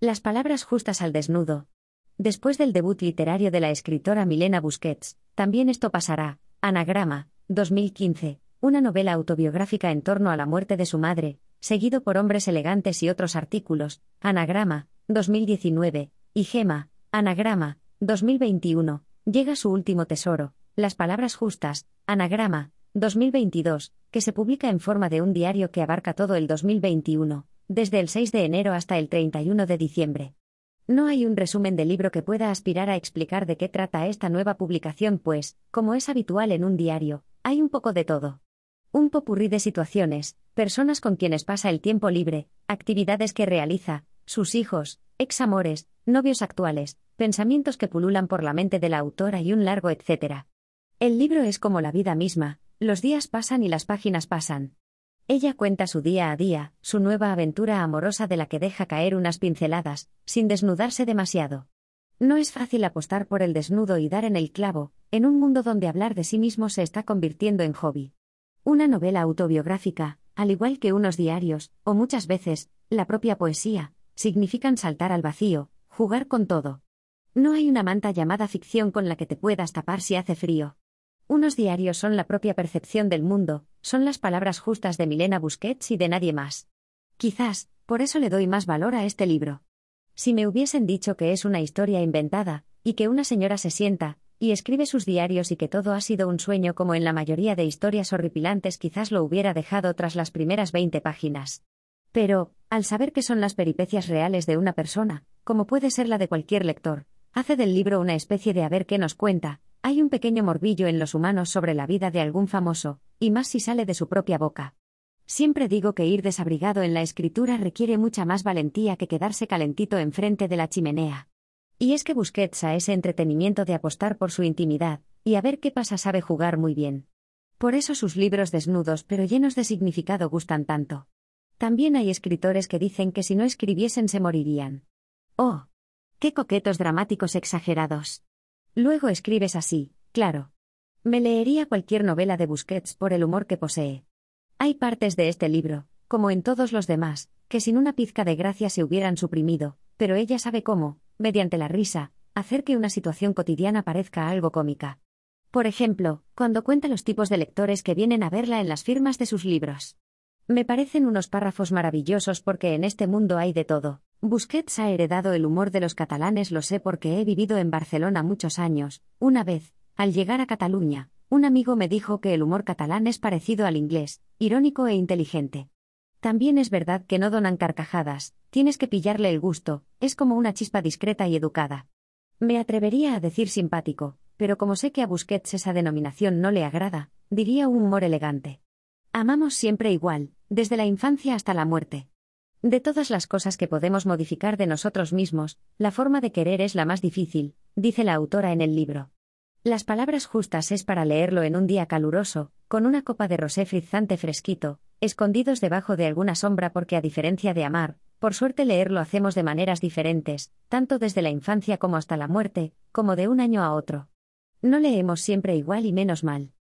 Las palabras justas al desnudo. Después del debut literario de la escritora Milena Busquets, también esto pasará. Anagrama, 2015, una novela autobiográfica en torno a la muerte de su madre, seguido por Hombres elegantes y otros artículos. Anagrama, 2019, y Gema, Anagrama, 2021, llega su último tesoro, Las palabras justas, Anagrama, 2022, que se publica en forma de un diario que abarca todo el 2021 desde el 6 de enero hasta el 31 de diciembre. No hay un resumen del libro que pueda aspirar a explicar de qué trata esta nueva publicación, pues, como es habitual en un diario, hay un poco de todo. Un popurrí de situaciones, personas con quienes pasa el tiempo libre, actividades que realiza, sus hijos, examores, novios actuales, pensamientos que pululan por la mente de la autora y un largo etcétera. El libro es como la vida misma, los días pasan y las páginas pasan. Ella cuenta su día a día, su nueva aventura amorosa de la que deja caer unas pinceladas, sin desnudarse demasiado. No es fácil apostar por el desnudo y dar en el clavo, en un mundo donde hablar de sí mismo se está convirtiendo en hobby. Una novela autobiográfica, al igual que unos diarios, o muchas veces, la propia poesía, significan saltar al vacío, jugar con todo. No hay una manta llamada ficción con la que te puedas tapar si hace frío. Unos diarios son la propia percepción del mundo, son las palabras justas de Milena Busquets y de nadie más. Quizás, por eso le doy más valor a este libro. Si me hubiesen dicho que es una historia inventada, y que una señora se sienta, y escribe sus diarios y que todo ha sido un sueño como en la mayoría de historias horripilantes, quizás lo hubiera dejado tras las primeras 20 páginas. Pero, al saber que son las peripecias reales de una persona, como puede ser la de cualquier lector, hace del libro una especie de a ver qué nos cuenta, hay un pequeño morbillo en los humanos sobre la vida de algún famoso, y más si sale de su propia boca. Siempre digo que ir desabrigado en la escritura requiere mucha más valentía que quedarse calentito enfrente de la chimenea. Y es que Busquets a ese entretenimiento de apostar por su intimidad, y a ver qué pasa sabe jugar muy bien. Por eso sus libros desnudos pero llenos de significado gustan tanto. También hay escritores que dicen que si no escribiesen se morirían. ¡Oh! ¡Qué coquetos dramáticos exagerados! Luego escribes así, claro. Me leería cualquier novela de Busquets por el humor que posee. Hay partes de este libro, como en todos los demás, que sin una pizca de gracia se hubieran suprimido, pero ella sabe cómo, mediante la risa, hacer que una situación cotidiana parezca algo cómica. Por ejemplo, cuando cuenta los tipos de lectores que vienen a verla en las firmas de sus libros. Me parecen unos párrafos maravillosos porque en este mundo hay de todo. Busquets ha heredado el humor de los catalanes, lo sé porque he vivido en Barcelona muchos años. Una vez, al llegar a Cataluña, un amigo me dijo que el humor catalán es parecido al inglés, irónico e inteligente. También es verdad que no donan carcajadas, tienes que pillarle el gusto, es como una chispa discreta y educada. Me atrevería a decir simpático, pero como sé que a Busquets esa denominación no le agrada, diría un humor elegante. Amamos siempre igual, desde la infancia hasta la muerte. De todas las cosas que podemos modificar de nosotros mismos, la forma de querer es la más difícil, dice la autora en el libro. Las palabras justas es para leerlo en un día caluroso, con una copa de rosé frizante fresquito, escondidos debajo de alguna sombra porque a diferencia de amar, por suerte leerlo hacemos de maneras diferentes, tanto desde la infancia como hasta la muerte, como de un año a otro. No leemos siempre igual y menos mal.